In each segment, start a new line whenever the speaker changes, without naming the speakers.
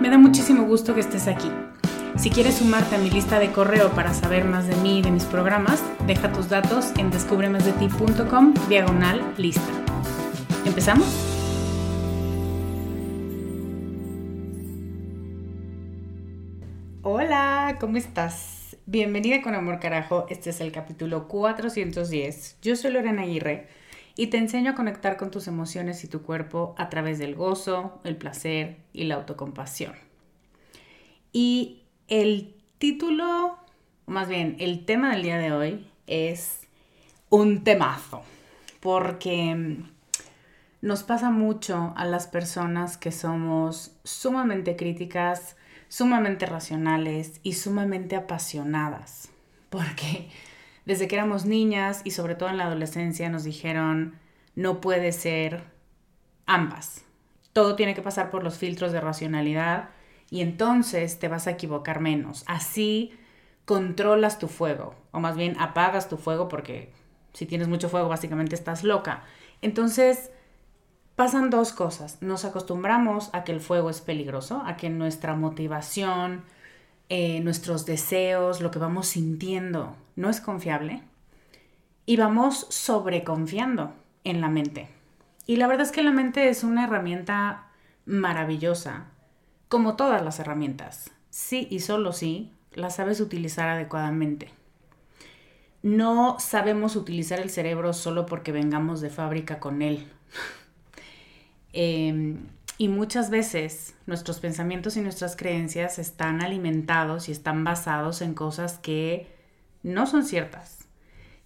Me da muchísimo gusto que estés aquí. Si quieres sumarte a mi lista de correo para saber más de mí y de mis programas, deja tus datos en descubremasdeti.com diagonal lista. ¿Empezamos? Hola, ¿cómo estás? Bienvenida con Amor Carajo, este es el capítulo 410. Yo soy Lorena Aguirre y te enseño a conectar con tus emociones y tu cuerpo a través del gozo, el placer y la autocompasión. Y el título, más bien el tema del día de hoy es un temazo, porque nos pasa mucho a las personas que somos sumamente críticas, sumamente racionales y sumamente apasionadas, porque desde que éramos niñas y sobre todo en la adolescencia nos dijeron, no puede ser ambas. Todo tiene que pasar por los filtros de racionalidad y entonces te vas a equivocar menos. Así controlas tu fuego, o más bien apagas tu fuego porque si tienes mucho fuego básicamente estás loca. Entonces pasan dos cosas. Nos acostumbramos a que el fuego es peligroso, a que nuestra motivación, eh, nuestros deseos, lo que vamos sintiendo, no es confiable. Y vamos sobreconfiando en la mente. Y la verdad es que la mente es una herramienta maravillosa, como todas las herramientas. Sí y solo sí la sabes utilizar adecuadamente. No sabemos utilizar el cerebro solo porque vengamos de fábrica con él. eh, y muchas veces nuestros pensamientos y nuestras creencias están alimentados y están basados en cosas que no son ciertas,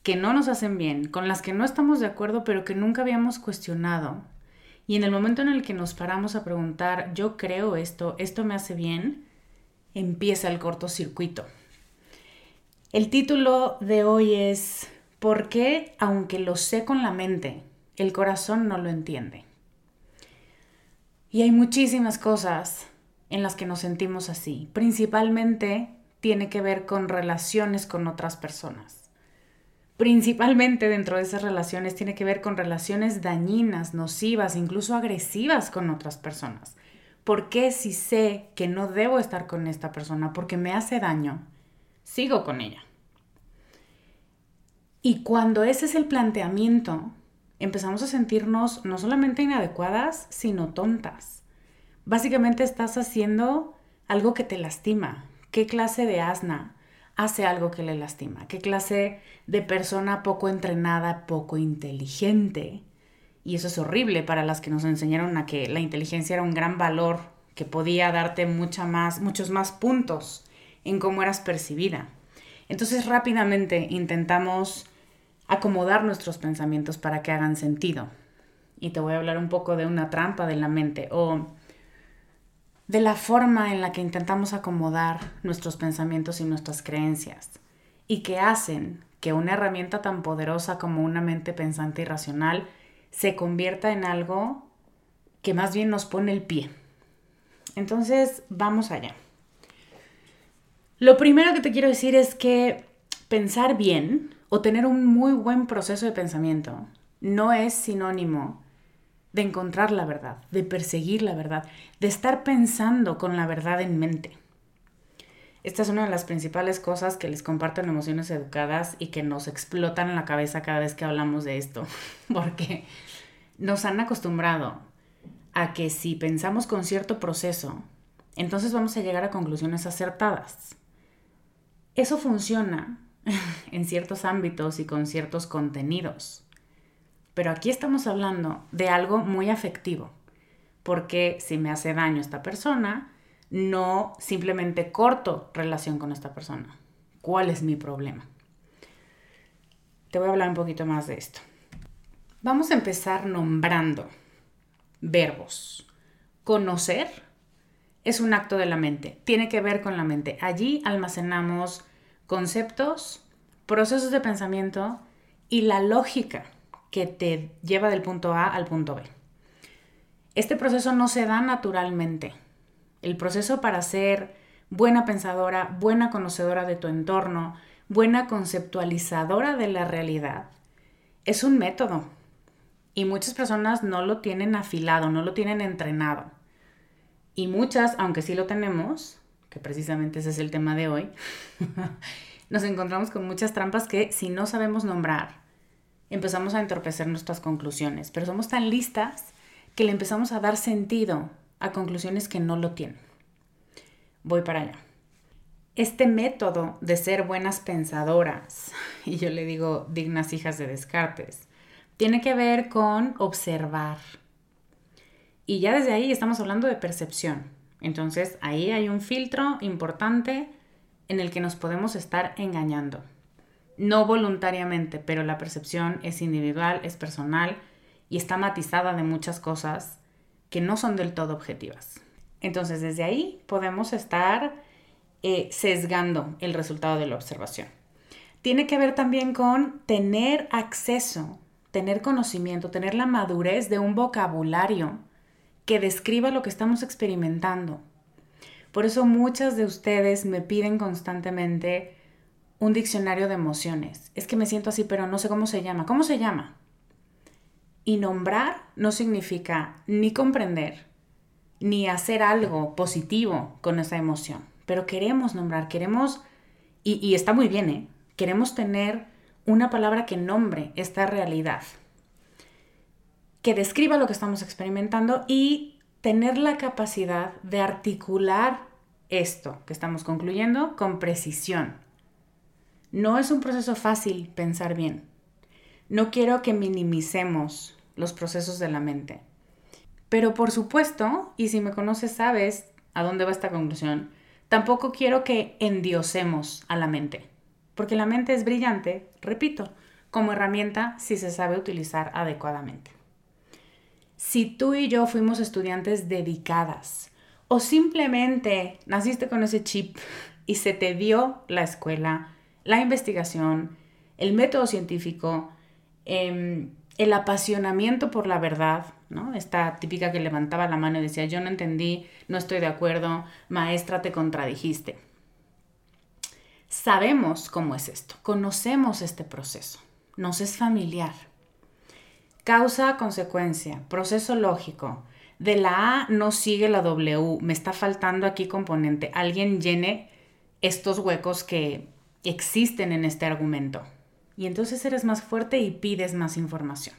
que no nos hacen bien, con las que no estamos de acuerdo, pero que nunca habíamos cuestionado. Y en el momento en el que nos paramos a preguntar, yo creo esto, esto me hace bien, empieza el cortocircuito. El título de hoy es ¿Por qué, aunque lo sé con la mente, el corazón no lo entiende? Y hay muchísimas cosas en las que nos sentimos así. Principalmente tiene que ver con relaciones con otras personas. Principalmente dentro de esas relaciones tiene que ver con relaciones dañinas, nocivas, incluso agresivas con otras personas. ¿Por qué si sé que no debo estar con esta persona porque me hace daño? sigo con ella. Y cuando ese es el planteamiento, empezamos a sentirnos no solamente inadecuadas, sino tontas. Básicamente estás haciendo algo que te lastima. ¿Qué clase de asna hace algo que le lastima? ¿Qué clase de persona poco entrenada, poco inteligente? Y eso es horrible para las que nos enseñaron a que la inteligencia era un gran valor que podía darte mucha más, muchos más puntos en cómo eras percibida. Entonces rápidamente intentamos acomodar nuestros pensamientos para que hagan sentido. Y te voy a hablar un poco de una trampa de la mente o de la forma en la que intentamos acomodar nuestros pensamientos y nuestras creencias y que hacen que una herramienta tan poderosa como una mente pensante y racional se convierta en algo que más bien nos pone el pie. Entonces, vamos allá. Lo primero que te quiero decir es que pensar bien o tener un muy buen proceso de pensamiento no es sinónimo de encontrar la verdad, de perseguir la verdad, de estar pensando con la verdad en mente. Esta es una de las principales cosas que les comparten emociones educadas y que nos explotan en la cabeza cada vez que hablamos de esto, porque nos han acostumbrado a que si pensamos con cierto proceso, entonces vamos a llegar a conclusiones acertadas. Eso funciona en ciertos ámbitos y con ciertos contenidos. Pero aquí estamos hablando de algo muy afectivo, porque si me hace daño esta persona, no simplemente corto relación con esta persona. ¿Cuál es mi problema? Te voy a hablar un poquito más de esto. Vamos a empezar nombrando verbos. Conocer es un acto de la mente, tiene que ver con la mente. Allí almacenamos conceptos, procesos de pensamiento y la lógica que te lleva del punto A al punto B. Este proceso no se da naturalmente. El proceso para ser buena pensadora, buena conocedora de tu entorno, buena conceptualizadora de la realidad, es un método. Y muchas personas no lo tienen afilado, no lo tienen entrenado. Y muchas, aunque sí lo tenemos, que precisamente ese es el tema de hoy, nos encontramos con muchas trampas que si no sabemos nombrar, empezamos a entorpecer nuestras conclusiones, pero somos tan listas que le empezamos a dar sentido a conclusiones que no lo tienen. Voy para allá. Este método de ser buenas pensadoras, y yo le digo dignas hijas de Descartes, tiene que ver con observar. Y ya desde ahí estamos hablando de percepción. Entonces ahí hay un filtro importante en el que nos podemos estar engañando. No voluntariamente, pero la percepción es individual, es personal y está matizada de muchas cosas que no son del todo objetivas. Entonces desde ahí podemos estar eh, sesgando el resultado de la observación. Tiene que ver también con tener acceso, tener conocimiento, tener la madurez de un vocabulario que describa lo que estamos experimentando, por eso muchas de ustedes me piden constantemente un diccionario de emociones. Es que me siento así, pero no sé cómo se llama. ¿Cómo se llama? Y nombrar no significa ni comprender, ni hacer algo positivo con esa emoción. Pero queremos nombrar, queremos, y, y está muy bien, ¿eh? Queremos tener una palabra que nombre esta realidad, que describa lo que estamos experimentando y tener la capacidad de articular esto que estamos concluyendo con precisión. No es un proceso fácil pensar bien. No quiero que minimicemos los procesos de la mente. Pero por supuesto, y si me conoces sabes a dónde va esta conclusión, tampoco quiero que endiosemos a la mente. Porque la mente es brillante, repito, como herramienta si se sabe utilizar adecuadamente si tú y yo fuimos estudiantes dedicadas o simplemente naciste con ese chip y se te dio la escuela, la investigación, el método científico, em, el apasionamiento por la verdad, ¿no? Esta típica que levantaba la mano y decía, yo no entendí, no estoy de acuerdo, maestra, te contradijiste. Sabemos cómo es esto, conocemos este proceso, nos es familiar. Causa, consecuencia, proceso lógico. De la A no sigue la W, me está faltando aquí componente. Alguien llene estos huecos que existen en este argumento. Y entonces eres más fuerte y pides más información.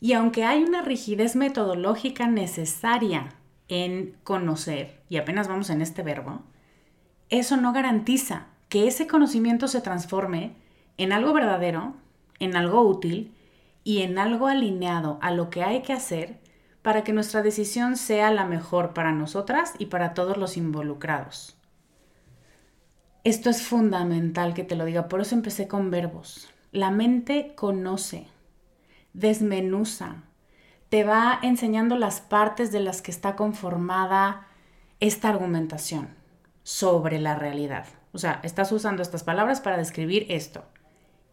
Y aunque hay una rigidez metodológica necesaria en conocer, y apenas vamos en este verbo, eso no garantiza que ese conocimiento se transforme en algo verdadero, en algo útil y en algo alineado a lo que hay que hacer para que nuestra decisión sea la mejor para nosotras y para todos los involucrados. Esto es fundamental que te lo diga, por eso empecé con verbos. La mente conoce, desmenuza, te va enseñando las partes de las que está conformada esta argumentación sobre la realidad. O sea, estás usando estas palabras para describir esto.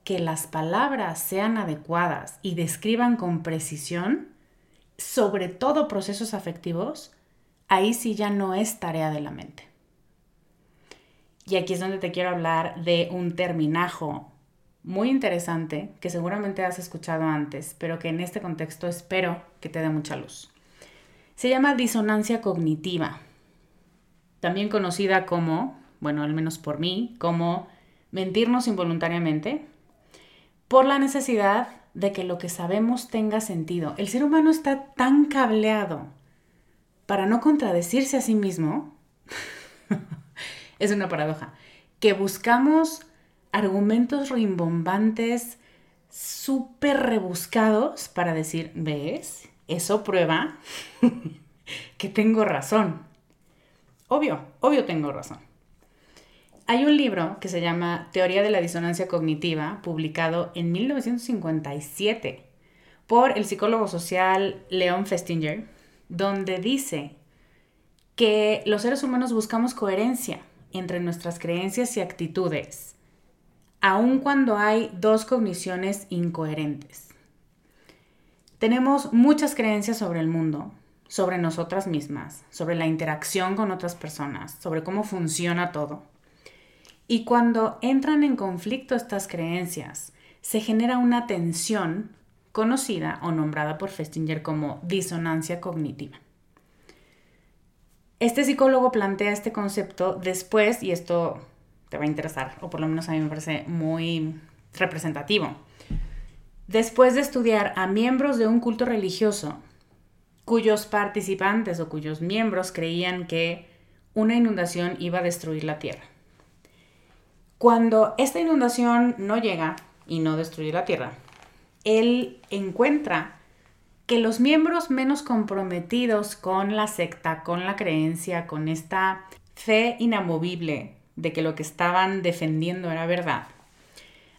Que las palabras sean adecuadas y describan con precisión, sobre todo procesos afectivos, ahí sí ya no es tarea de la mente. Y aquí es donde te quiero hablar de un terminajo muy interesante que seguramente has escuchado antes, pero que en este contexto espero que te dé mucha luz. Se llama disonancia cognitiva, también conocida como, bueno, al menos por mí, como mentirnos involuntariamente, por la necesidad de que lo que sabemos tenga sentido. El ser humano está tan cableado para no contradecirse a sí mismo es una paradoja, que buscamos argumentos rimbombantes súper rebuscados para decir, ¿ves? Eso prueba que tengo razón. Obvio, obvio tengo razón. Hay un libro que se llama Teoría de la Disonancia Cognitiva, publicado en 1957 por el psicólogo social Leon Festinger, donde dice que los seres humanos buscamos coherencia entre nuestras creencias y actitudes, aun cuando hay dos cogniciones incoherentes. Tenemos muchas creencias sobre el mundo, sobre nosotras mismas, sobre la interacción con otras personas, sobre cómo funciona todo. Y cuando entran en conflicto estas creencias, se genera una tensión conocida o nombrada por Festinger como disonancia cognitiva. Este psicólogo plantea este concepto después, y esto te va a interesar, o por lo menos a mí me parece muy representativo, después de estudiar a miembros de un culto religioso cuyos participantes o cuyos miembros creían que una inundación iba a destruir la tierra. Cuando esta inundación no llega y no destruye la tierra, él encuentra que los miembros menos comprometidos con la secta, con la creencia, con esta fe inamovible de que lo que estaban defendiendo era verdad,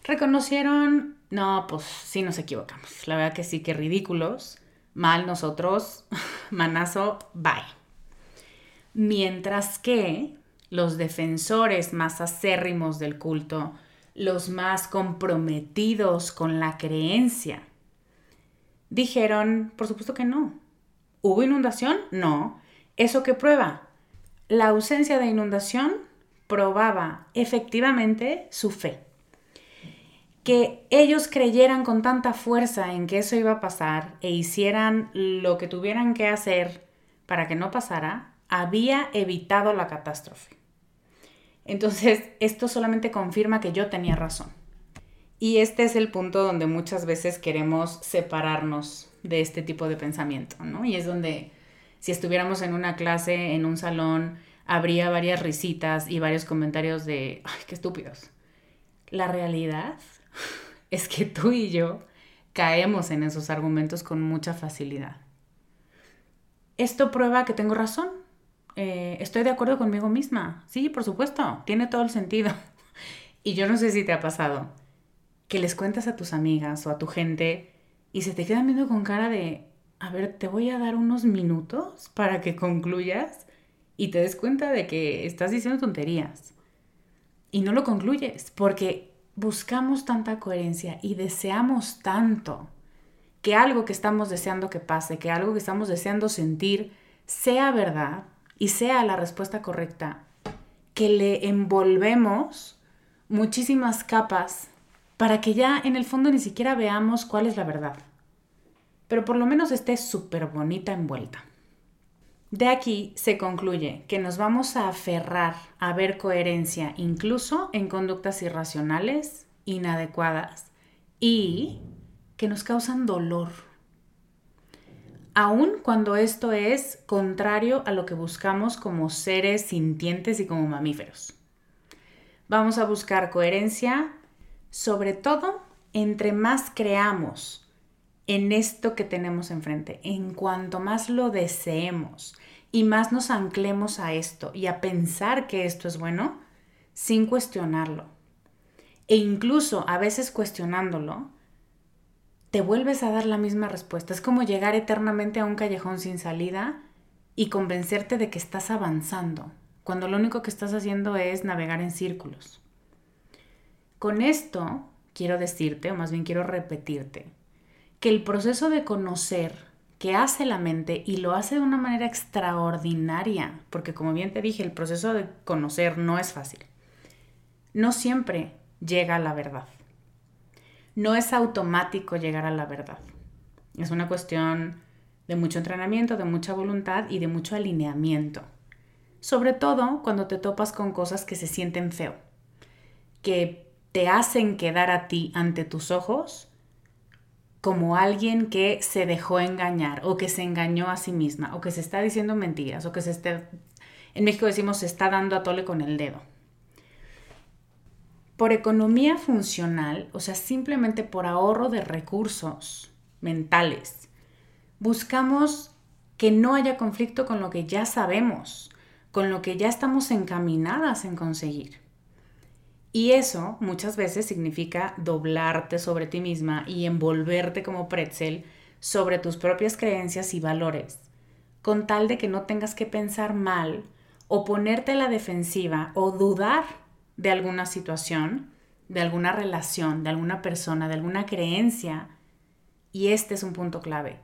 reconocieron, no, pues sí nos equivocamos, la verdad que sí, que ridículos, mal nosotros, manazo, bye. Mientras que los defensores más acérrimos del culto, los más comprometidos con la creencia, Dijeron, por supuesto que no. ¿Hubo inundación? No. ¿Eso qué prueba? La ausencia de inundación probaba efectivamente su fe. Que ellos creyeran con tanta fuerza en que eso iba a pasar e hicieran lo que tuvieran que hacer para que no pasara, había evitado la catástrofe. Entonces, esto solamente confirma que yo tenía razón. Y este es el punto donde muchas veces queremos separarnos de este tipo de pensamiento, ¿no? Y es donde si estuviéramos en una clase, en un salón, habría varias risitas y varios comentarios de, ay, qué estúpidos. La realidad es que tú y yo caemos en esos argumentos con mucha facilidad. Esto prueba que tengo razón. Eh, estoy de acuerdo conmigo misma. Sí, por supuesto, tiene todo el sentido. Y yo no sé si te ha pasado que les cuentas a tus amigas o a tu gente y se te quedan viendo con cara de, a ver, te voy a dar unos minutos para que concluyas y te des cuenta de que estás diciendo tonterías. Y no lo concluyes porque buscamos tanta coherencia y deseamos tanto que algo que estamos deseando que pase, que algo que estamos deseando sentir sea verdad y sea la respuesta correcta, que le envolvemos muchísimas capas para que ya en el fondo ni siquiera veamos cuál es la verdad. Pero por lo menos esté súper bonita envuelta. De aquí se concluye que nos vamos a aferrar a ver coherencia incluso en conductas irracionales, inadecuadas y que nos causan dolor. Aun cuando esto es contrario a lo que buscamos como seres sintientes y como mamíferos. Vamos a buscar coherencia, sobre todo entre más creamos en esto que tenemos enfrente, en cuanto más lo deseemos y más nos anclemos a esto y a pensar que esto es bueno, sin cuestionarlo. E incluso a veces cuestionándolo, te vuelves a dar la misma respuesta. Es como llegar eternamente a un callejón sin salida y convencerte de que estás avanzando, cuando lo único que estás haciendo es navegar en círculos. Con esto quiero decirte, o más bien quiero repetirte, que el proceso de conocer que hace la mente y lo hace de una manera extraordinaria, porque como bien te dije, el proceso de conocer no es fácil. No siempre llega a la verdad. No es automático llegar a la verdad. Es una cuestión de mucho entrenamiento, de mucha voluntad y de mucho alineamiento. Sobre todo cuando te topas con cosas que se sienten feo, que te hacen quedar a ti ante tus ojos como alguien que se dejó engañar o que se engañó a sí misma o que se está diciendo mentiras o que se esté, en México decimos, se está dando a tole con el dedo. Por economía funcional, o sea, simplemente por ahorro de recursos mentales, buscamos que no haya conflicto con lo que ya sabemos, con lo que ya estamos encaminadas en conseguir. Y eso muchas veces significa doblarte sobre ti misma y envolverte como pretzel sobre tus propias creencias y valores, con tal de que no tengas que pensar mal o ponerte a la defensiva o dudar de alguna situación, de alguna relación, de alguna persona, de alguna creencia. Y este es un punto clave,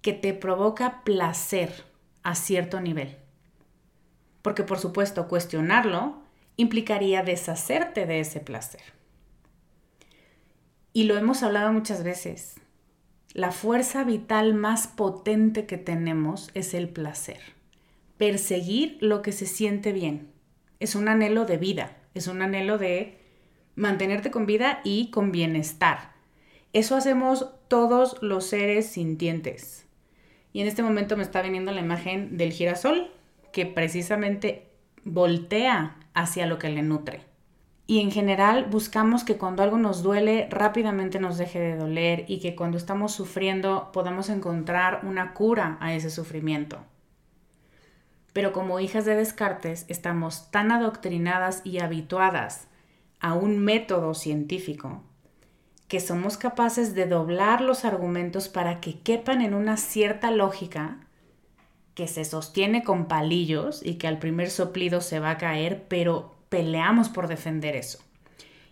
que te provoca placer a cierto nivel. Porque por supuesto cuestionarlo implicaría deshacerte de ese placer. Y lo hemos hablado muchas veces. La fuerza vital más potente que tenemos es el placer. Perseguir lo que se siente bien. Es un anhelo de vida, es un anhelo de mantenerte con vida y con bienestar. Eso hacemos todos los seres sintientes. Y en este momento me está viniendo la imagen del girasol, que precisamente voltea hacia lo que le nutre. Y en general buscamos que cuando algo nos duele rápidamente nos deje de doler y que cuando estamos sufriendo podamos encontrar una cura a ese sufrimiento. Pero como hijas de Descartes estamos tan adoctrinadas y habituadas a un método científico que somos capaces de doblar los argumentos para que quepan en una cierta lógica que se sostiene con palillos y que al primer soplido se va a caer, pero peleamos por defender eso.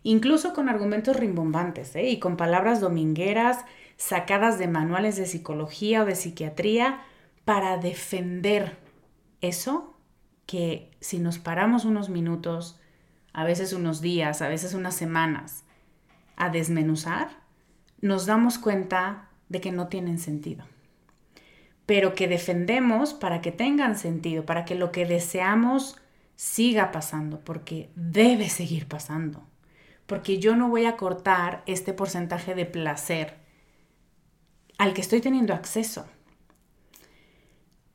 Incluso con argumentos rimbombantes ¿eh? y con palabras domingueras sacadas de manuales de psicología o de psiquiatría para defender eso que si nos paramos unos minutos, a veces unos días, a veces unas semanas, a desmenuzar, nos damos cuenta de que no tienen sentido pero que defendemos para que tengan sentido, para que lo que deseamos siga pasando, porque debe seguir pasando, porque yo no voy a cortar este porcentaje de placer al que estoy teniendo acceso.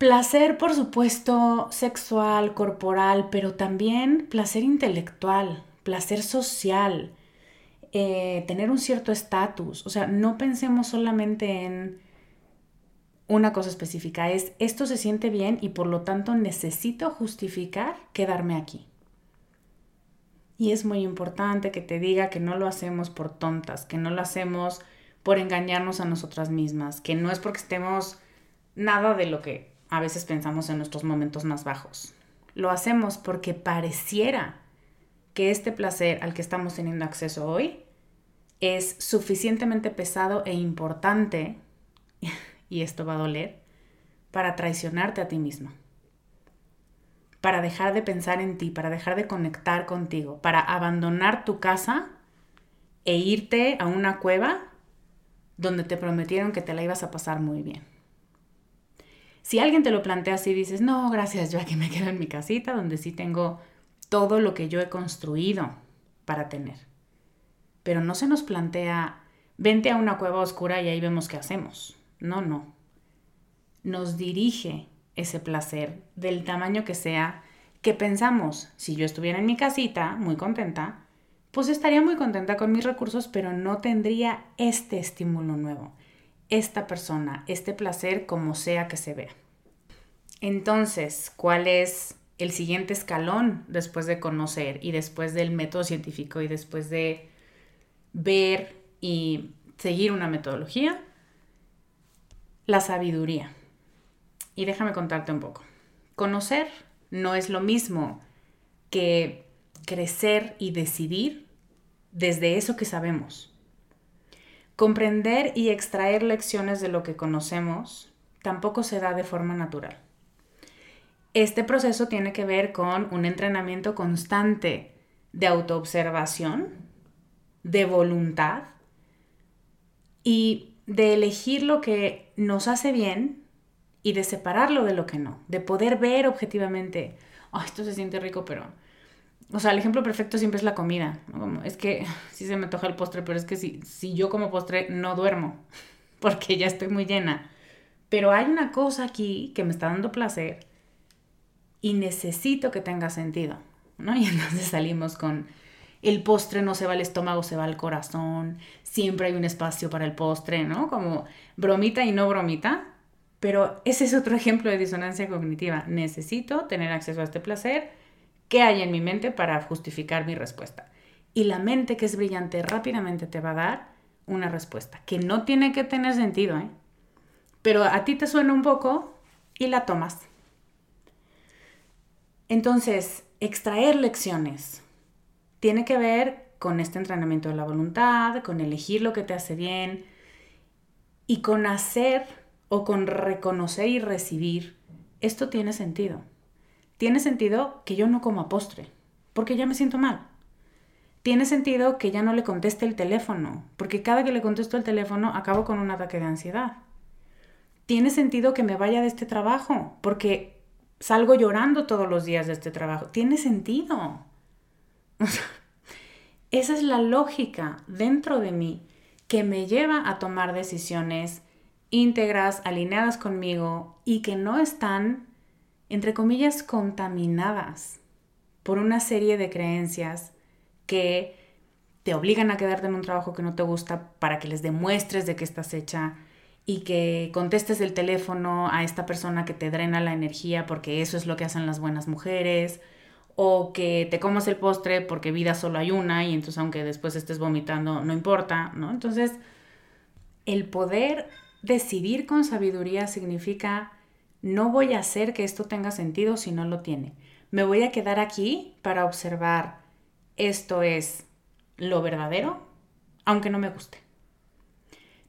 Placer, por supuesto, sexual, corporal, pero también placer intelectual, placer social, eh, tener un cierto estatus. O sea, no pensemos solamente en una cosa específica, es esto se siente bien y por lo tanto necesito justificar quedarme aquí. Y es muy importante que te diga que no lo hacemos por tontas, que no lo hacemos por engañarnos a nosotras mismas, que no es porque estemos nada de lo que a veces pensamos en nuestros momentos más bajos. Lo hacemos porque pareciera que este placer al que estamos teniendo acceso hoy es suficientemente pesado e importante y esto va a doler, para traicionarte a ti mismo, para dejar de pensar en ti, para dejar de conectar contigo, para abandonar tu casa e irte a una cueva donde te prometieron que te la ibas a pasar muy bien. Si alguien te lo plantea así, dices, no, gracias, yo aquí me quedo en mi casita donde sí tengo todo lo que yo he construido para tener. Pero no se nos plantea, vente a una cueva oscura y ahí vemos qué hacemos. No, no. Nos dirige ese placer del tamaño que sea, que pensamos, si yo estuviera en mi casita, muy contenta, pues estaría muy contenta con mis recursos, pero no tendría este estímulo nuevo, esta persona, este placer como sea que se vea. Entonces, ¿cuál es el siguiente escalón después de conocer y después del método científico y después de ver y seguir una metodología? La sabiduría. Y déjame contarte un poco. Conocer no es lo mismo que crecer y decidir desde eso que sabemos. Comprender y extraer lecciones de lo que conocemos tampoco se da de forma natural. Este proceso tiene que ver con un entrenamiento constante de autoobservación, de voluntad y de elegir lo que nos hace bien y de separarlo de lo que no, de poder ver objetivamente, esto se siente rico, pero o sea, el ejemplo perfecto siempre es la comida. es que sí se me toca el postre, pero es que si, si yo como postre no duermo, porque ya estoy muy llena. Pero hay una cosa aquí que me está dando placer y necesito que tenga sentido, ¿no? Y entonces salimos con el postre no se va al estómago, se va al corazón, siempre hay un espacio para el postre, ¿no? Como bromita y no bromita. Pero ese es otro ejemplo de disonancia cognitiva. Necesito tener acceso a este placer qué hay en mi mente para justificar mi respuesta. Y la mente que es brillante rápidamente te va a dar una respuesta que no tiene que tener sentido, ¿eh? pero a ti te suena un poco y la tomas. Entonces, extraer lecciones tiene que ver con este entrenamiento de la voluntad, con elegir lo que te hace bien y con hacer o con reconocer y recibir, esto tiene sentido tiene sentido que yo no como postre, porque ya me siento mal. Tiene sentido que ya no le conteste el teléfono, porque cada que le contesto el teléfono acabo con un ataque de ansiedad. Tiene sentido que me vaya de este trabajo, porque salgo llorando todos los días de este trabajo. Tiene sentido. Esa es la lógica dentro de mí que me lleva a tomar decisiones íntegras, alineadas conmigo y que no están entre comillas, contaminadas por una serie de creencias que te obligan a quedarte en un trabajo que no te gusta para que les demuestres de que estás hecha y que contestes el teléfono a esta persona que te drena la energía porque eso es lo que hacen las buenas mujeres o que te comas el postre porque vida solo hay una y entonces aunque después estés vomitando no importa, ¿no? Entonces, el poder decidir con sabiduría significa no voy a hacer que esto tenga sentido si no lo tiene. Me voy a quedar aquí para observar esto es lo verdadero, aunque no me guste.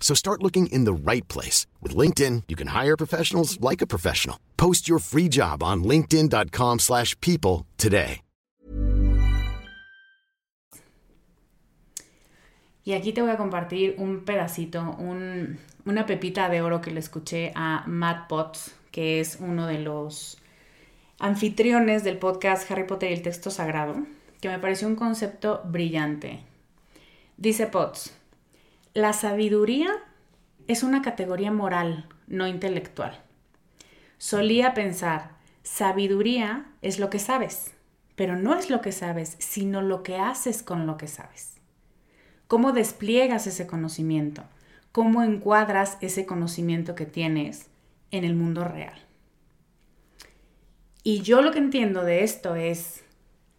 So start looking in the right place. With LinkedIn, you can hire professionals like a professional. Post your free job on linkedin.com slash people today.
Y aquí te voy a compartir un pedacito, un, una pepita de oro que le escuché a Matt Potts, que es uno de los anfitriones del podcast Harry Potter y el texto sagrado, que me pareció un concepto brillante. Dice Potts, la sabiduría es una categoría moral, no intelectual. Solía pensar, sabiduría es lo que sabes, pero no es lo que sabes, sino lo que haces con lo que sabes. ¿Cómo despliegas ese conocimiento? cómo encuadras ese conocimiento que tienes en el mundo real. Y yo lo que entiendo de esto es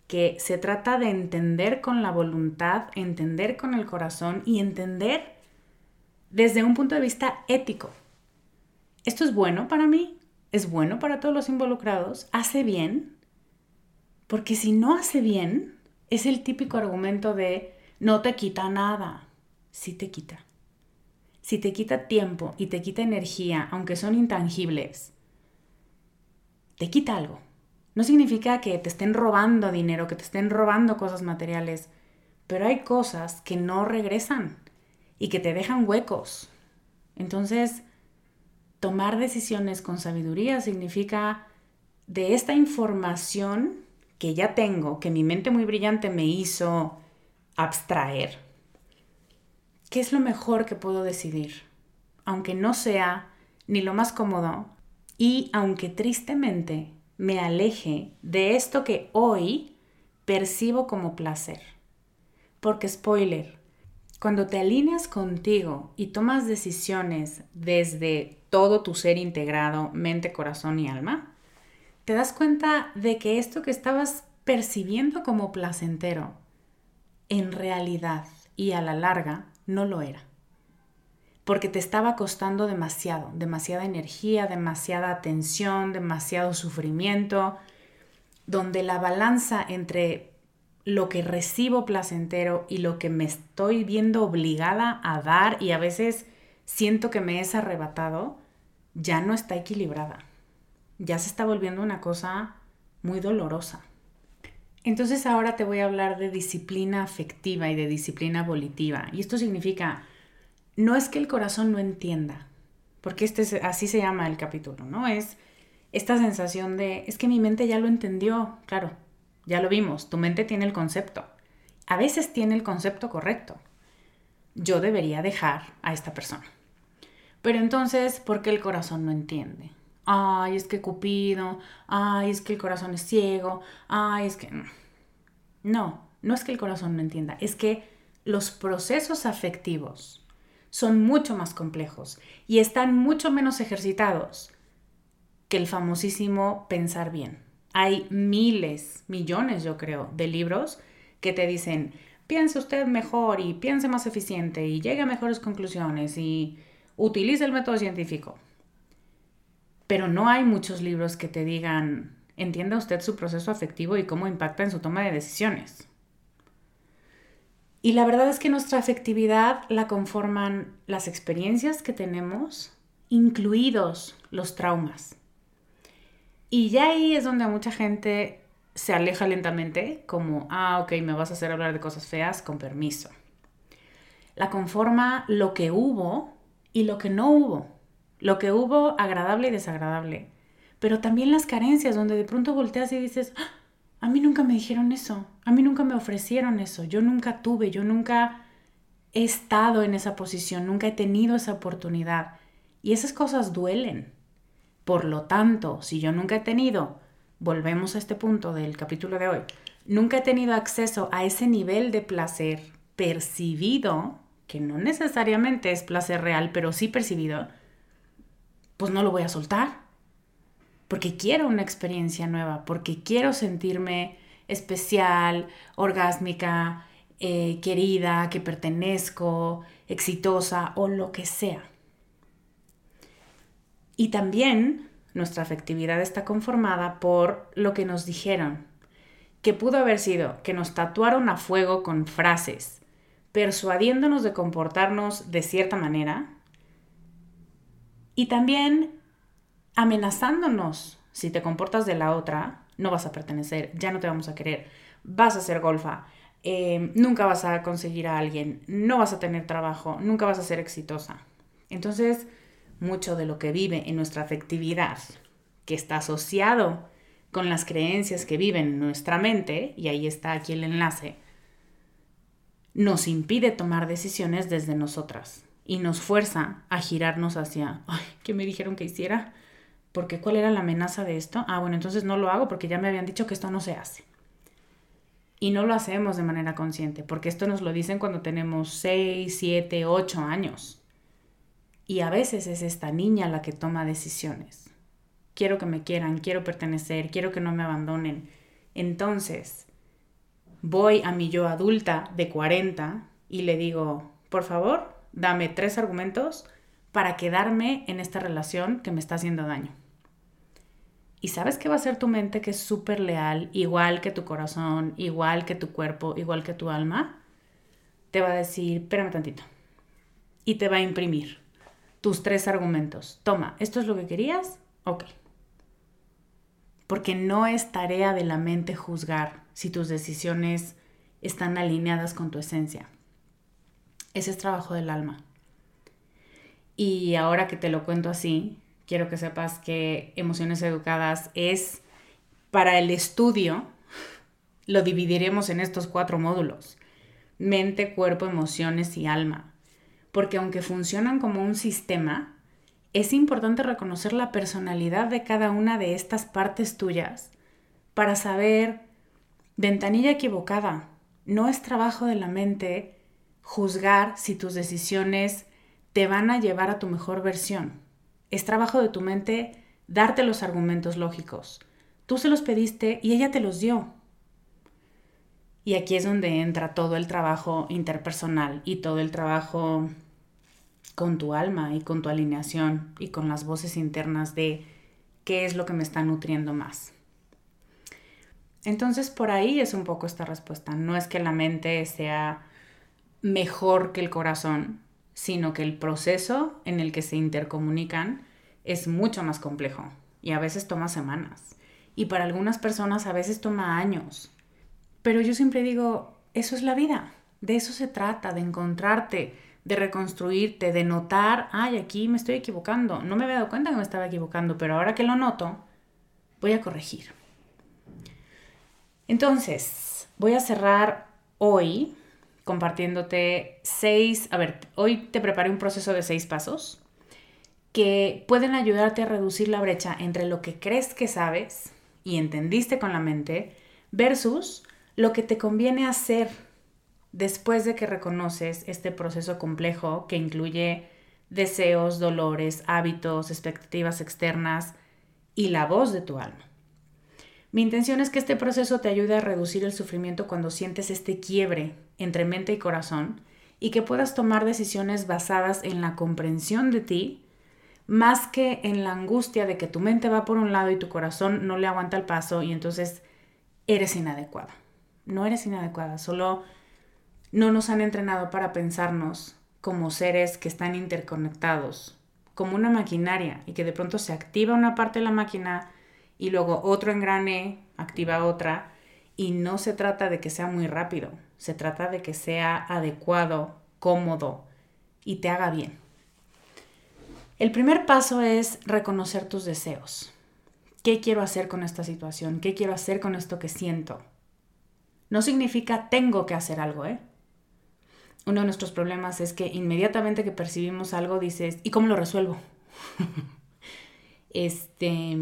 que se trata de entender con la voluntad, entender con el corazón y entender desde un punto de vista ético. ¿Esto es bueno para mí? ¿Es bueno para todos los involucrados? ¿Hace bien? Porque si no hace bien, es el típico argumento de no te quita nada. Sí te quita. Si te quita tiempo y te quita energía, aunque son intangibles, te quita algo. No significa que te estén robando dinero, que te estén robando cosas materiales, pero hay cosas que no regresan y que te dejan huecos. Entonces, tomar decisiones con sabiduría significa de esta información que ya tengo, que mi mente muy brillante me hizo abstraer, ¿qué es lo mejor que puedo decidir? Aunque no sea ni lo más cómodo y aunque tristemente me aleje de esto que hoy percibo como placer. Porque spoiler, cuando te alineas contigo y tomas decisiones desde todo tu ser integrado, mente, corazón y alma, te das cuenta de que esto que estabas percibiendo como placentero, en realidad y a la larga no lo era. Porque te estaba costando demasiado, demasiada energía, demasiada atención, demasiado sufrimiento, donde la balanza entre lo que recibo placentero y lo que me estoy viendo obligada a dar y a veces siento que me es arrebatado, ya no está equilibrada ya se está volviendo una cosa muy dolorosa. Entonces ahora te voy a hablar de disciplina afectiva y de disciplina volitiva. Y esto significa, no es que el corazón no entienda, porque este es, así se llama el capítulo, ¿no? Es esta sensación de, es que mi mente ya lo entendió, claro, ya lo vimos, tu mente tiene el concepto. A veces tiene el concepto correcto. Yo debería dejar a esta persona. Pero entonces, ¿por qué el corazón no entiende? ay, es que Cupido, ay, es que el corazón es ciego, ay, es que... No, no es que el corazón no entienda, es que los procesos afectivos son mucho más complejos y están mucho menos ejercitados que el famosísimo pensar bien. Hay miles, millones yo creo, de libros que te dicen, piense usted mejor y piense más eficiente y llegue a mejores conclusiones y utilice el método científico pero no hay muchos libros que te digan, entienda usted su proceso afectivo y cómo impacta en su toma de decisiones. Y la verdad es que nuestra afectividad la conforman las experiencias que tenemos, incluidos los traumas. Y ya ahí es donde mucha gente se aleja lentamente, como, ah, ok, me vas a hacer hablar de cosas feas, con permiso. La conforma lo que hubo y lo que no hubo. Lo que hubo agradable y desagradable. Pero también las carencias, donde de pronto volteas y dices, ¡Ah! A mí nunca me dijeron eso, a mí nunca me ofrecieron eso, yo nunca tuve, yo nunca he estado en esa posición, nunca he tenido esa oportunidad. Y esas cosas duelen. Por lo tanto, si yo nunca he tenido, volvemos a este punto del capítulo de hoy, nunca he tenido acceso a ese nivel de placer percibido, que no necesariamente es placer real, pero sí percibido, pues no lo voy a soltar. Porque quiero una experiencia nueva, porque quiero sentirme especial, orgásmica, eh, querida, que pertenezco, exitosa o lo que sea. Y también nuestra afectividad está conformada por lo que nos dijeron, que pudo haber sido que nos tatuaron a fuego con frases, persuadiéndonos de comportarnos de cierta manera, y también amenazándonos, si te comportas de la otra, no vas a pertenecer, ya no te vamos a querer, vas a ser golfa, eh, nunca vas a conseguir a alguien, no vas a tener trabajo, nunca vas a ser exitosa. Entonces, mucho de lo que vive en nuestra afectividad, que está asociado con las creencias que viven en nuestra mente, y ahí está aquí el enlace, nos impide tomar decisiones desde nosotras y nos fuerza a girarnos hacia, ay, ¿qué me dijeron que hiciera? Porque ¿cuál era la amenaza de esto? Ah, bueno, entonces no lo hago porque ya me habían dicho que esto no se hace. Y no lo hacemos de manera consciente, porque esto nos lo dicen cuando tenemos 6, 7, 8 años. Y a veces es esta niña la que toma decisiones. Quiero que me quieran, quiero pertenecer, quiero que no me abandonen. Entonces, voy a mi yo adulta de 40 y le digo, por favor, dame tres argumentos para quedarme en esta relación que me está haciendo daño. ¿Y sabes qué va a ser tu mente que es súper leal, igual que tu corazón, igual que tu cuerpo, igual que tu alma? Te va a decir, espérame tantito. Y te va a imprimir tus tres argumentos. Toma, ¿esto es lo que querías? Ok. Porque no es tarea de la mente juzgar si tus decisiones están alineadas con tu esencia. Ese es trabajo del alma. Y ahora que te lo cuento así, quiero que sepas que Emociones Educadas es para el estudio, lo dividiremos en estos cuatro módulos. Mente, cuerpo, emociones y alma. Porque aunque funcionan como un sistema, es importante reconocer la personalidad de cada una de estas partes tuyas para saber, ventanilla equivocada, no es trabajo de la mente juzgar si tus decisiones te van a llevar a tu mejor versión. Es trabajo de tu mente darte los argumentos lógicos. Tú se los pediste y ella te los dio. Y aquí es donde entra todo el trabajo interpersonal y todo el trabajo con tu alma y con tu alineación y con las voces internas de qué es lo que me está nutriendo más. Entonces por ahí es un poco esta respuesta. No es que la mente sea mejor que el corazón, sino que el proceso en el que se intercomunican es mucho más complejo y a veces toma semanas. Y para algunas personas a veces toma años. Pero yo siempre digo, eso es la vida, de eso se trata, de encontrarte, de reconstruirte, de notar, ay, aquí me estoy equivocando. No me había dado cuenta que me estaba equivocando, pero ahora que lo noto, voy a corregir. Entonces, voy a cerrar hoy compartiéndote seis, a ver, hoy te preparé un proceso de seis pasos que pueden ayudarte a reducir la brecha entre lo que crees que sabes y entendiste con la mente versus lo que te conviene hacer después de que reconoces este proceso complejo que incluye deseos, dolores, hábitos, expectativas externas y la voz de tu alma. Mi intención es que este proceso te ayude a reducir el sufrimiento cuando sientes este quiebre entre mente y corazón y que puedas tomar decisiones basadas en la comprensión de ti más que en la angustia de que tu mente va por un lado y tu corazón no le aguanta el paso y entonces eres inadecuada. No eres inadecuada, solo no nos han entrenado para pensarnos como seres que están interconectados, como una maquinaria y que de pronto se activa una parte de la máquina y luego otro engrane activa otra y no se trata de que sea muy rápido, se trata de que sea adecuado, cómodo y te haga bien. El primer paso es reconocer tus deseos. ¿Qué quiero hacer con esta situación? ¿Qué quiero hacer con esto que siento? No significa tengo que hacer algo, ¿eh? Uno de nuestros problemas es que inmediatamente que percibimos algo dices, ¿y cómo lo resuelvo? este,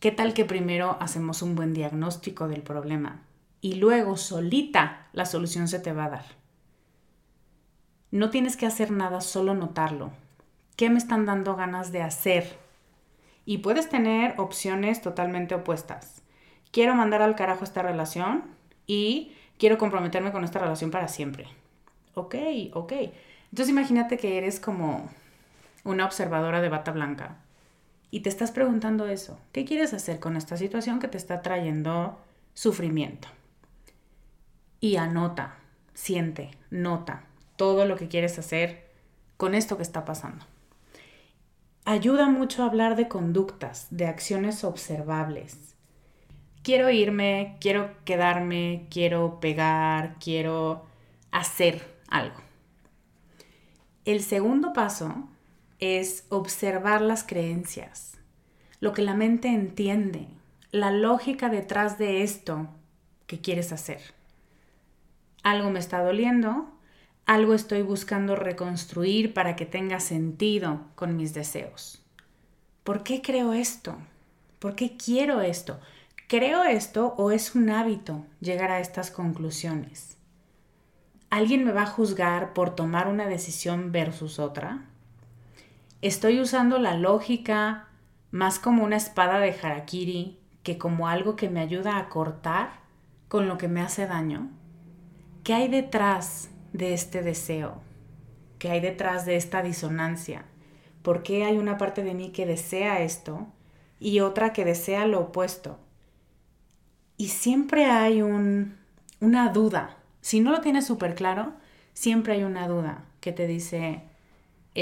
¿Qué tal que primero hacemos un buen diagnóstico del problema y luego solita la solución se te va a dar? No tienes que hacer nada, solo notarlo. ¿Qué me están dando ganas de hacer? Y puedes tener opciones totalmente opuestas. Quiero mandar al carajo esta relación y quiero comprometerme con esta relación para siempre. Ok, ok. Entonces imagínate que eres como una observadora de bata blanca y te estás preguntando eso, ¿qué quieres hacer con esta situación que te está trayendo sufrimiento? Y anota, siente, nota todo lo que quieres hacer con esto que está pasando. Ayuda mucho a hablar de conductas, de acciones observables. Quiero irme, quiero quedarme, quiero pegar, quiero hacer algo. El segundo paso es observar las creencias, lo que la mente entiende, la lógica detrás de esto que quieres hacer. Algo me está doliendo, algo estoy buscando reconstruir para que tenga sentido con mis deseos. ¿Por qué creo esto? ¿Por qué quiero esto? ¿Creo esto o es un hábito llegar a estas conclusiones? ¿Alguien me va a juzgar por tomar una decisión versus otra? Estoy usando la lógica más como una espada de harakiri que como algo que me ayuda a cortar con lo que me hace daño. ¿Qué hay detrás de este deseo? ¿Qué hay detrás de esta disonancia? ¿Por qué hay una parte de mí que desea esto, y otra que desea lo opuesto. Y siempre hay un, una duda. Si no lo tienes súper claro, siempre hay una duda que te dice,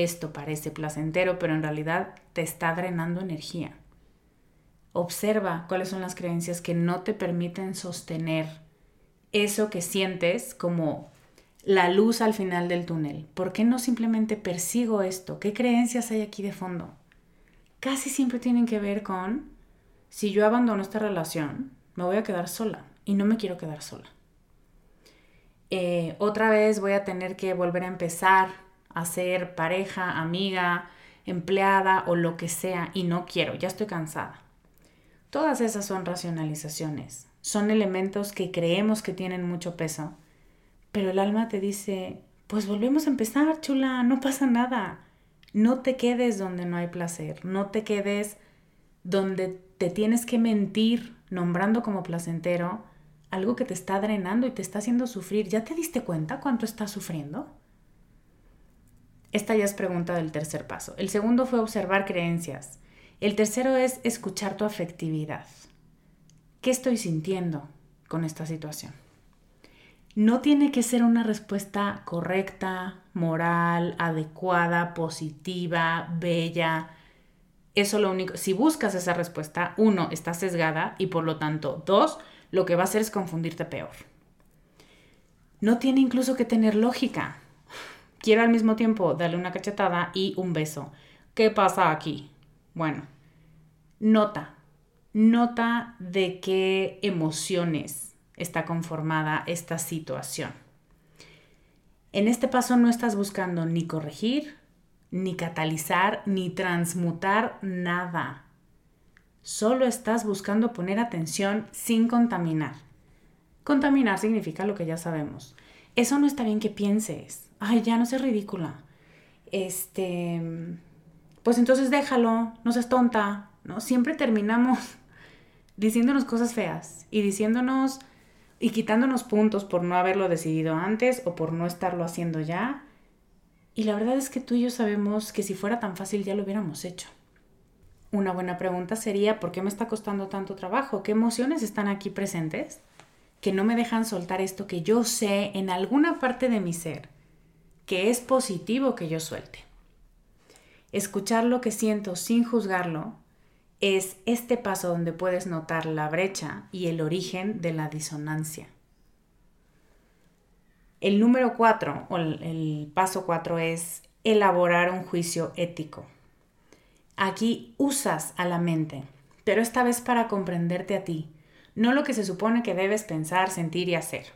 esto parece placentero, pero en realidad te está drenando energía. Observa cuáles son las creencias que no te permiten sostener eso que sientes como la luz al final del túnel. ¿Por qué no simplemente persigo esto? ¿Qué creencias hay aquí de fondo? Casi siempre tienen que ver con, si yo abandono esta relación, me voy a quedar sola y no me quiero quedar sola. Eh, otra vez voy a tener que volver a empezar a ser pareja, amiga, empleada o lo que sea y no quiero, ya estoy cansada. Todas esas son racionalizaciones, son elementos que creemos que tienen mucho peso, pero el alma te dice, pues volvemos a empezar, chula, no pasa nada. No te quedes donde no hay placer, no te quedes donde te tienes que mentir nombrando como placentero algo que te está drenando y te está haciendo sufrir. ¿Ya te diste cuenta cuánto estás sufriendo? Esta ya es pregunta del tercer paso. El segundo fue observar creencias. El tercero es escuchar tu afectividad. ¿Qué estoy sintiendo con esta situación? No tiene que ser una respuesta correcta, moral, adecuada, positiva, bella. Eso lo único, si buscas esa respuesta, uno, está sesgada y por lo tanto, dos, lo que va a hacer es confundirte peor. No tiene incluso que tener lógica quiero al mismo tiempo darle una cachetada y un beso. ¿Qué pasa aquí? Bueno, nota, nota de qué emociones está conformada esta situación. En este paso no estás buscando ni corregir, ni catalizar, ni transmutar nada. Solo estás buscando poner atención sin contaminar. Contaminar significa lo que ya sabemos. Eso no está bien que pienses ay, ya no seas ridícula. Este, pues entonces déjalo, no seas tonta, ¿no? Siempre terminamos diciéndonos cosas feas y diciéndonos y quitándonos puntos por no haberlo decidido antes o por no estarlo haciendo ya. Y la verdad es que tú y yo sabemos que si fuera tan fácil ya lo hubiéramos hecho. Una buena pregunta sería, ¿por qué me está costando tanto trabajo? ¿Qué emociones están aquí presentes que no me dejan soltar esto que yo sé en alguna parte de mi ser que es positivo que yo suelte. Escuchar lo que siento sin juzgarlo es este paso donde puedes notar la brecha y el origen de la disonancia. El número cuatro, o el paso cuatro, es elaborar un juicio ético. Aquí usas a la mente, pero esta vez para comprenderte a ti, no lo que se supone que debes pensar, sentir y hacer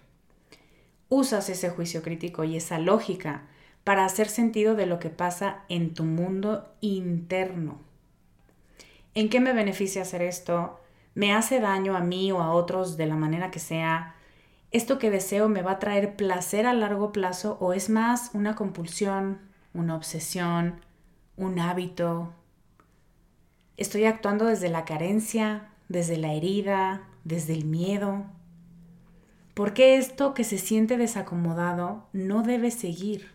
usas ese juicio crítico y esa lógica para hacer sentido de lo que pasa en tu mundo interno. ¿En qué me beneficia hacer esto? ¿Me hace daño a mí o a otros de la manera que sea? ¿Esto que deseo me va a traer placer a largo plazo o es más una compulsión, una obsesión, un hábito? ¿Estoy actuando desde la carencia, desde la herida, desde el miedo? ¿Por qué esto que se siente desacomodado no debe seguir?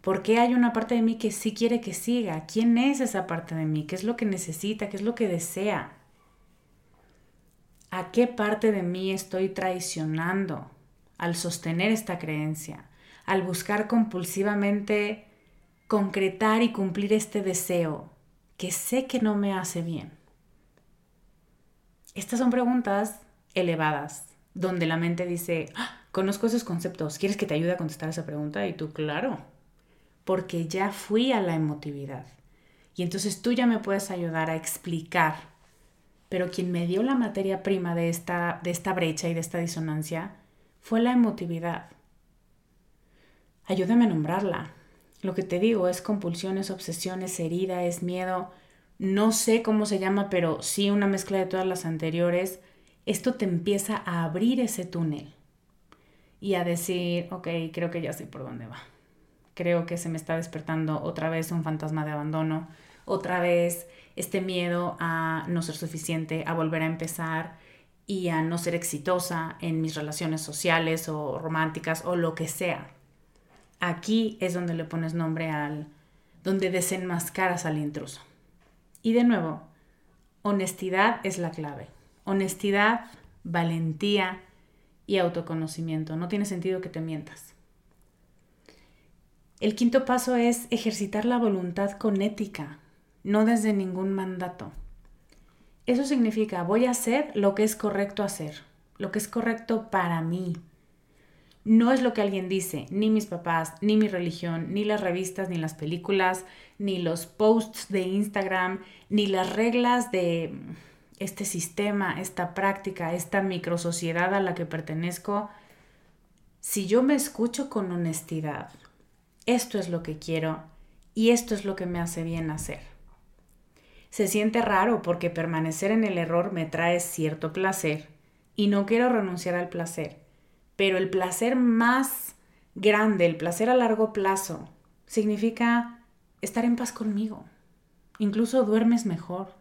¿Por qué hay una parte de mí que sí quiere que siga? ¿Quién es esa parte de mí? ¿Qué es lo que necesita? ¿Qué es lo que desea? ¿A qué parte de mí estoy traicionando al sostener esta creencia? Al buscar compulsivamente concretar y cumplir este deseo que sé que no me hace bien. Estas son preguntas elevadas, donde la mente dice, ah, conozco esos conceptos, ¿quieres que te ayude a contestar esa pregunta? Y tú, claro, porque ya fui a la emotividad. Y entonces tú ya me puedes ayudar a explicar. Pero quien me dio la materia prima de esta, de esta brecha y de esta disonancia fue la emotividad. Ayúdame a nombrarla. Lo que te digo es compulsiones, obsesiones, herida, es miedo. No sé cómo se llama, pero sí una mezcla de todas las anteriores esto te empieza a abrir ese túnel y a decir, ok, creo que ya sé por dónde va. Creo que se me está despertando otra vez un fantasma de abandono, otra vez este miedo a no ser suficiente, a volver a empezar y a no ser exitosa en mis relaciones sociales o románticas o lo que sea. Aquí es donde le pones nombre al, donde desenmascaras al intruso. Y de nuevo, honestidad es la clave. Honestidad, valentía y autoconocimiento. No tiene sentido que te mientas. El quinto paso es ejercitar la voluntad con ética, no desde ningún mandato. Eso significa voy a hacer lo que es correcto hacer, lo que es correcto para mí. No es lo que alguien dice, ni mis papás, ni mi religión, ni las revistas, ni las películas, ni los posts de Instagram, ni las reglas de este sistema, esta práctica, esta microsociedad a la que pertenezco. Si yo me escucho con honestidad, esto es lo que quiero y esto es lo que me hace bien hacer. Se siente raro porque permanecer en el error me trae cierto placer y no quiero renunciar al placer, pero el placer más grande, el placer a largo plazo, significa estar en paz conmigo. Incluso duermes mejor.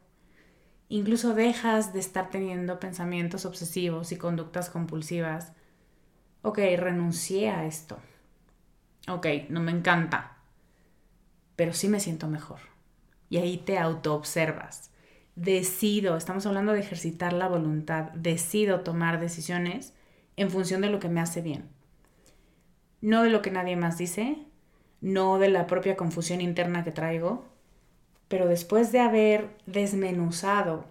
Incluso dejas de estar teniendo pensamientos obsesivos y conductas compulsivas. Ok, renuncié a esto ok, no me encanta, pero sí me siento mejor. Y ahí te autoobservas. Decido, estamos hablando de ejercitar la voluntad, decido tomar decisiones en función de lo que me hace bien. No de lo que nadie más dice, no de la propia confusión interna que traigo, pero después de haber desmenuzado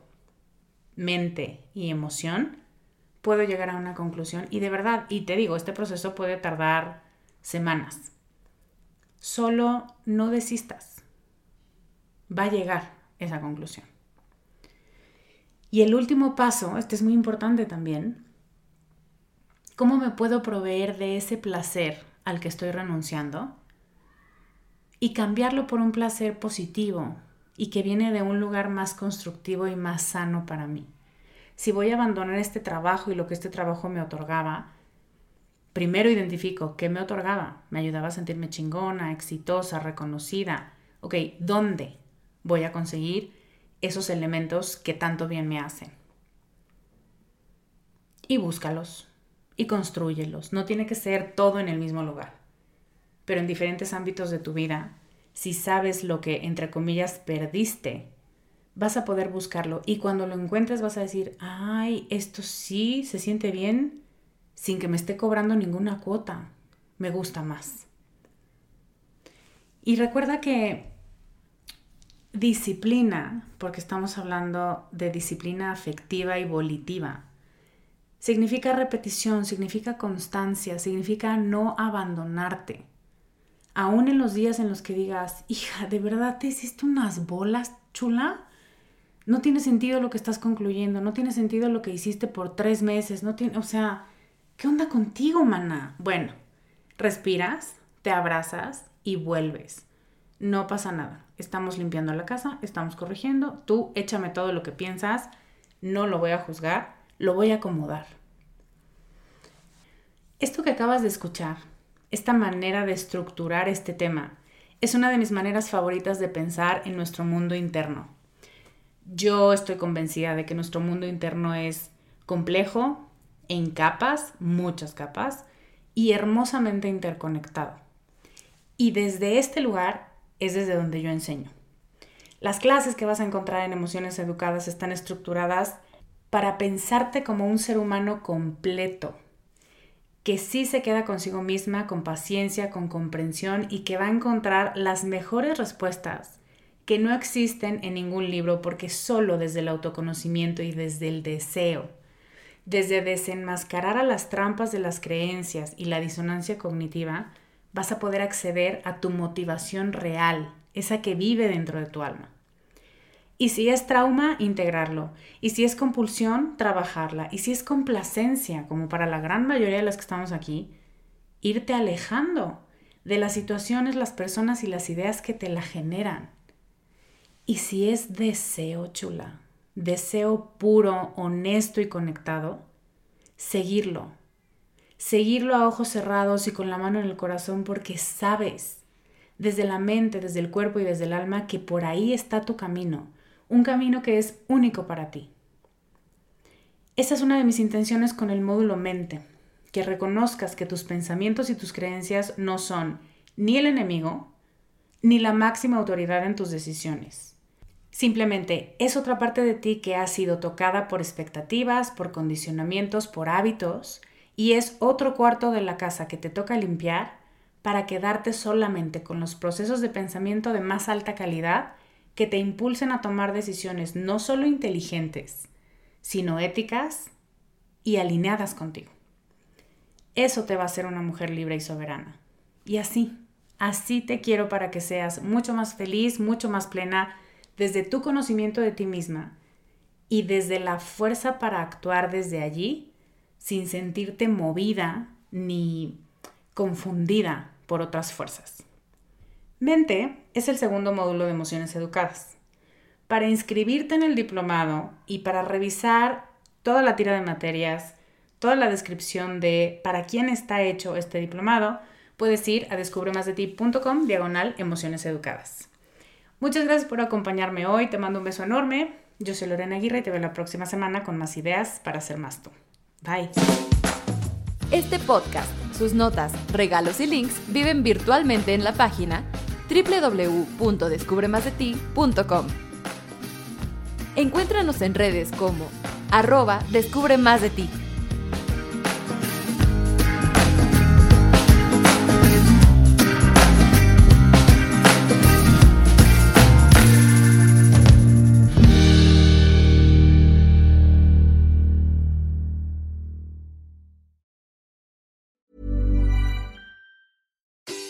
mente y emoción, puedo llegar a una conclusión y de verdad, y te digo, este proceso puede tardar semanas. Solo no desistas. Va a llegar esa conclusión. Y el último paso, este es muy importante también, ¿cómo me puedo proveer de ese placer al que estoy renunciando? Y cambiarlo por un placer positivo y que viene de un lugar más constructivo y más sano para mí. Si voy a abandonar este trabajo y lo que este trabajo me otorgaba, Primero identifico qué me otorgaba. Me ayudaba a sentirme chingona, exitosa, reconocida. Ok, ¿dónde voy a conseguir esos elementos que tanto bien me hacen? Y búscalos y construyelos. No tiene que ser todo en el mismo lugar, pero en diferentes ámbitos de tu vida, si sabes lo que, entre comillas, perdiste, vas a poder buscarlo y cuando lo encuentres vas a decir, ay, esto sí se siente bien sin que me esté cobrando ninguna cuota. Me gusta más. Y recuerda que disciplina, porque estamos hablando de disciplina afectiva y volitiva, significa repetición, significa constancia, significa no abandonarte. Aún en los días en los que digas, hija, ¿de verdad te hiciste unas bolas, chula? No tiene sentido lo que estás concluyendo, no tiene sentido lo que hiciste por tres meses, no tiene, o sea, ¿Qué onda contigo, mana? Bueno, respiras, te abrazas y vuelves. No pasa nada. Estamos limpiando la casa, estamos corrigiendo. Tú échame todo lo que piensas. No lo voy a juzgar, lo voy a acomodar. Esto que acabas de escuchar, esta manera de estructurar este tema, es una de mis maneras favoritas de pensar en nuestro mundo interno. Yo estoy convencida de que nuestro mundo interno es complejo, en capas, muchas capas, y hermosamente interconectado. Y desde este lugar es desde donde yo enseño. Las clases que vas a encontrar en Emociones Educadas están estructuradas para pensarte como un ser humano completo, que sí se queda consigo misma con paciencia, con comprensión y que va a encontrar las mejores respuestas que no existen en ningún libro porque solo desde el autoconocimiento y desde el deseo desde desenmascarar a las trampas de las creencias y la disonancia cognitiva, vas a poder acceder a tu motivación real, esa que vive dentro de tu alma. Y si es trauma, integrarlo. Y si es compulsión, trabajarla. Y si es complacencia, como para la gran mayoría de las que estamos aquí, irte alejando de las situaciones, las personas y las ideas que te la generan. Y si es deseo, chula, deseo puro, honesto y conectado, seguirlo. Seguirlo a ojos cerrados y con la mano en el corazón porque sabes desde la mente, desde el cuerpo y desde el alma que por ahí está tu camino, un camino que es único para ti. Esa es una de mis intenciones con el módulo mente, que reconozcas que tus pensamientos y tus creencias no son ni el enemigo, ni la máxima autoridad en tus decisiones Simplemente es otra parte de ti que ha sido tocada por expectativas, por condicionamientos, por hábitos, y es otro cuarto de la casa que te toca limpiar para quedarte solamente con los procesos de pensamiento de más alta calidad que te impulsen a tomar decisiones no solo inteligentes, sino éticas y alineadas contigo. Eso te va a hacer una mujer libre y soberana. Y así, así te quiero para que seas mucho más feliz, mucho más plena, desde tu conocimiento de ti misma y desde la fuerza para actuar desde allí sin sentirte movida ni confundida por otras fuerzas. Mente es el segundo módulo de emociones educadas. Para inscribirte en el diplomado y para revisar toda la tira de materias, toda la descripción de para quién está hecho este diplomado, puedes ir a descubremasdeti.com diagonal emociones educadas. Muchas gracias por acompañarme hoy, te mando un beso enorme. Yo soy Lorena Aguirre y te veo la próxima semana con más ideas para ser más tú. Bye.
Este podcast, sus notas, regalos y links viven virtualmente en la página www.descubremasdeti.com. Encuéntranos en redes como arroba descubre más de ti.